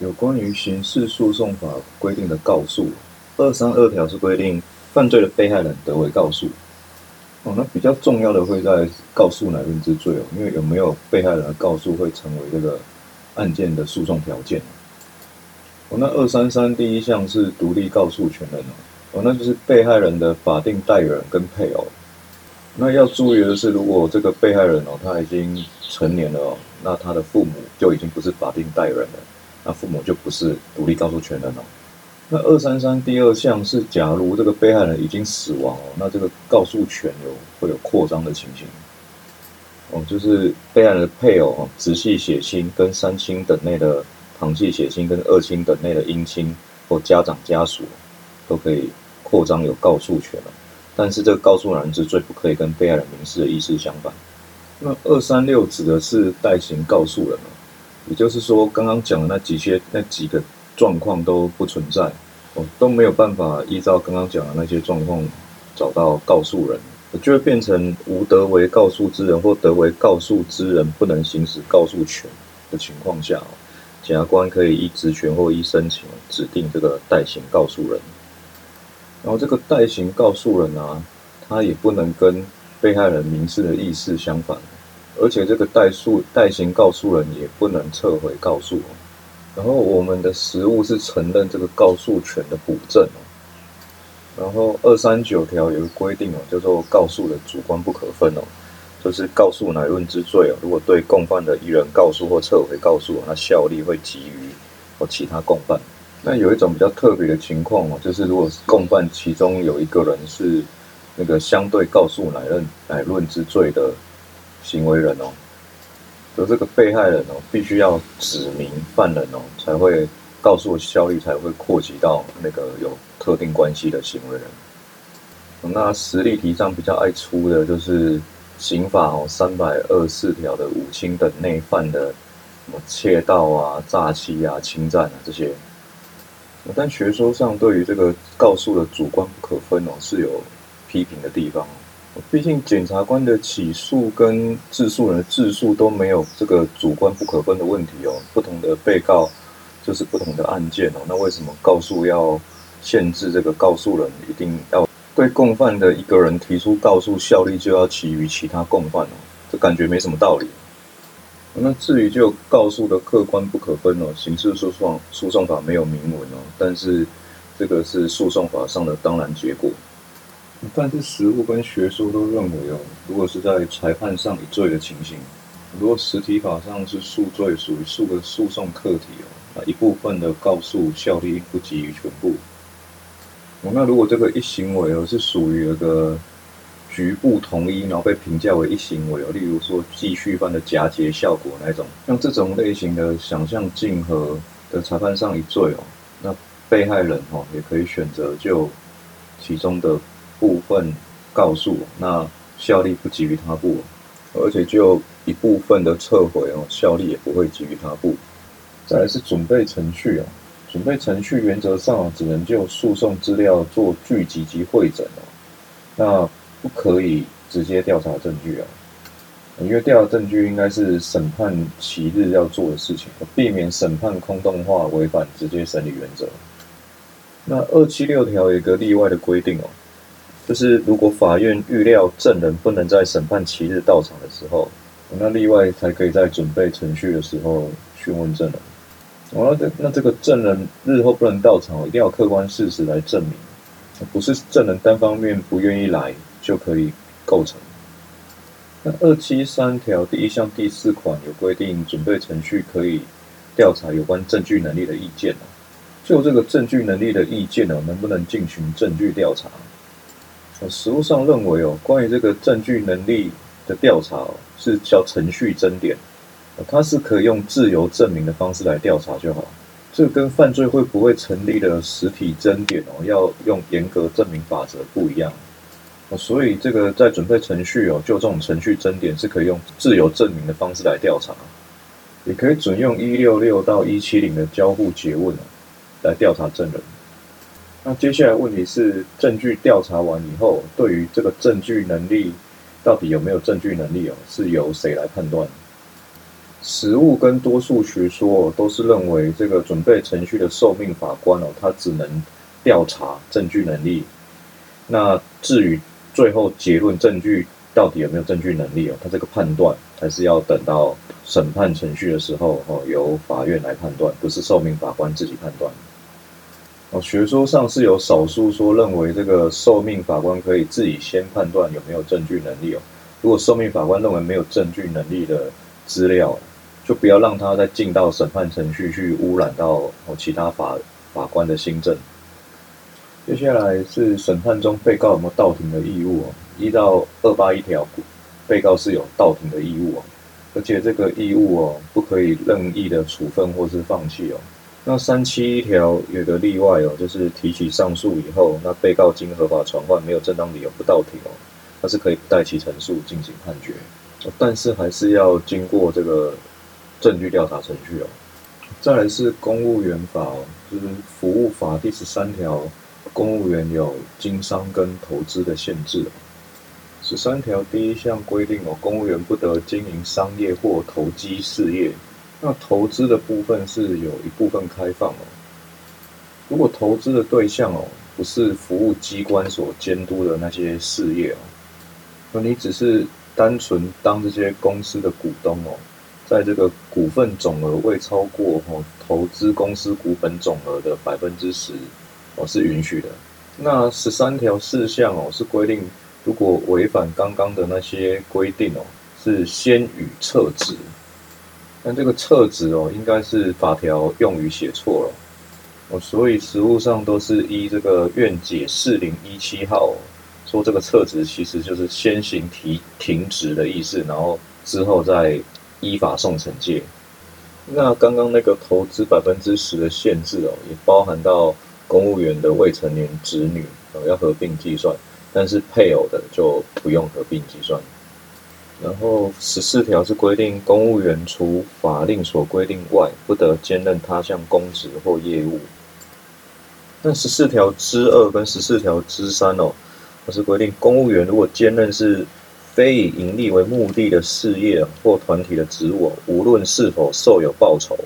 有关于刑事诉讼法规定的告诉，二三二条是规定犯罪的被害人得为告诉。哦，那比较重要的会在告诉乃论之罪哦，因为有没有被害人的告诉会成为这个案件的诉讼条件。哦，那二三三第一项是独立告诉权人哦，哦，那就是被害人的法定代理人跟配偶。那要注意的是，如果这个被害人哦他已经成年了哦，那他的父母就已经不是法定代理人了。那父母就不是独立告诉权人了。那二三三第二项是，假如这个被害人已经死亡哦，那这个告诉权有会有扩张的情形。哦，就是被害人的配偶、直系血亲跟三亲等内的旁系血亲跟二亲等内的姻亲或家长家属，都可以扩张有告诉权了。但是这个告诉人是最不可以跟被害人民事的意思相反。那二三六指的是代行告诉人了。也就是说，刚刚讲的那几些、那几个状况都不存在，哦，都没有办法依照刚刚讲的那些状况找到告诉人，就会变成无德为告诉之人或德为告诉之人不能行使告诉权的情况下，检察官可以依职权或依申请指定这个代行告诉人。然后这个代行告诉人啊，他也不能跟被害人民事的意思相反。而且这个代诉代行告诉人也不能撤回告诉，然后我们的实务是承认这个告诉权的补正哦。然后二三九条有个规定哦，叫做告诉的主观不可分哦，就是告诉乃论之罪哦，如果对共犯的一人告诉或撤回告诉，那效力会给予或其他共犯。那有一种比较特别的情况哦，就是如果是共犯其中有一个人是那个相对告诉乃论乃论之罪的。行为人哦，而这个被害人哦，必须要指明犯人哦，才会告诉效力，才会扩及到那个有特定关系的行为人。那实例题上比较爱出的就是刑法哦三百二十四条的五轻等内犯的什么窃盗啊、诈欺啊、侵占啊这些。但学说上对于这个告诉的主观不可分哦，是有批评的地方。毕竟检察官的起诉跟自诉人的自诉都没有这个主观不可分的问题哦，不同的被告就是不同的案件哦，那为什么告诉要限制这个告诉人一定要对共犯的一个人提出告诉效力就要其余其他共犯哦？这感觉没什么道理。那至于就告诉的客观不可分哦，刑事诉讼诉讼法没有明文哦，但是这个是诉讼法上的当然结果。但是实务跟学说都认为哦，如果是在裁判上以罪的情形，如果实体法上是诉罪，属于诉的诉讼客体哦，那一部分的告诉效力不及于全部。哦，那如果这个一行为哦是属于那个局部同一，然后被评价为一行为哦，例如说继续犯的假结效果那种，像这种类型的想象竞合的裁判上一罪哦，那被害人哦也可以选择就其中的。部分告诉，那效力不给予他部，而且就一部分的撤回哦，效力也不会给予他部。再来是准备程序啊，准备程序原则上只能就诉讼资料做聚集及会诊哦，那不可以直接调查证据啊，因为调查证据应该是审判期日要做的事情，避免审判空洞化，违反直接审理原则。那二七六条有一个例外的规定哦。就是如果法院预料证人不能在审判期日到场的时候，那例外才可以在准备程序的时候询问证人。哦，那这那这个证人日后不能到场，一定要客观事实来证明，不是证人单方面不愿意来就可以构成。那二七三条第一项第四款有规定，准备程序可以调查有关证据能力的意见就这个证据能力的意见呢，能不能进行证据调查？实务上认为哦，关于这个证据能力的调查哦是叫程序争点，它是可以用自由证明的方式来调查就好。这跟犯罪会不会成立的实体争点哦，要用严格证明法则不一样。所以这个在准备程序哦，就这种程序争点是可以用自由证明的方式来调查，也可以准用一六六到一七零的交互诘问来调查证人。那接下来问题是，证据调查完以后，对于这个证据能力到底有没有证据能力哦，是由谁来判断？实务跟多数学说都是认为这个准备程序的受命法官哦，他只能调查证据能力。那至于最后结论证据到底有没有证据能力哦，他这个判断还是要等到审判程序的时候哦，由法院来判断，不是受命法官自己判断。哦，学说上是有少数说认为这个受命法官可以自己先判断有没有证据能力哦。如果受命法官认为没有证据能力的资料，就不要让他再进到审判程序去污染到其他法法官的新政。接下来是审判中被告有没有到庭的义务哦？依照二八一条，被告是有到庭的义务哦，而且这个义务哦不可以任意的处分或是放弃哦。那三七一条有个例外哦，就是提起上诉以后，那被告经合法传唤没有正当理由不到庭哦，他是可以不带其陈述进行判决，但是还是要经过这个证据调查程序哦。再来是公务员法哦，就是服务法第十三条。公务员有经商跟投资的限制。十三条第一项规定哦，公务员不得经营商业或投机事业。那投资的部分是有一部分开放哦。如果投资的对象哦，不是服务机关所监督的那些事业哦，那你只是单纯当这些公司的股东哦，在这个股份总额未超过哦投资公司股本总额的百分之十。哦，是允许的。那十三条事项哦，是规定，如果违反刚刚的那些规定哦，是先予撤职。但这个撤职哦，应该是法条用语写错了哦，所以实务上都是依这个愿解四零一七号说，这个撤职其实就是先行提停职的意思，然后之后再依法送惩戒。那刚刚那个投资百分之十的限制哦，也包含到。公务员的未成年子女呃要合并计算，但是配偶的就不用合并计算。然后十四条是规定，公务员除法令所规定外，不得兼任他项公职或业务。那十四条之二跟十四条之三哦，它是规定，公务员如果兼任是非以盈利为目的的事业或团体的职务，无论是否受有报酬，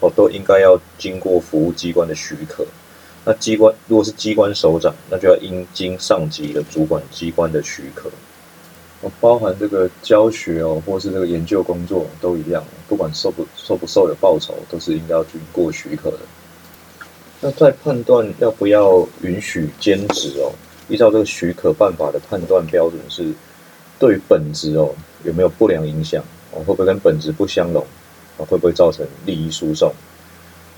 哦，都应该要经过服务机关的许可。那机关如果是机关首长，那就要应经上级的主管机关的许可。包含这个教学哦，或是这个研究工作都一样，不管受不受不受有报酬，都是应该要经过许可的。那在判断要不要允许兼职哦，依照这个许可办法的判断标准是，对本职哦有没有不良影响哦，会不会跟本职不相容啊，会不会造成利益输送？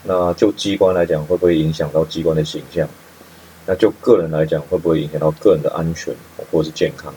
那就机关来讲，会不会影响到机关的形象？那就个人来讲，会不会影响到个人的安全或是健康？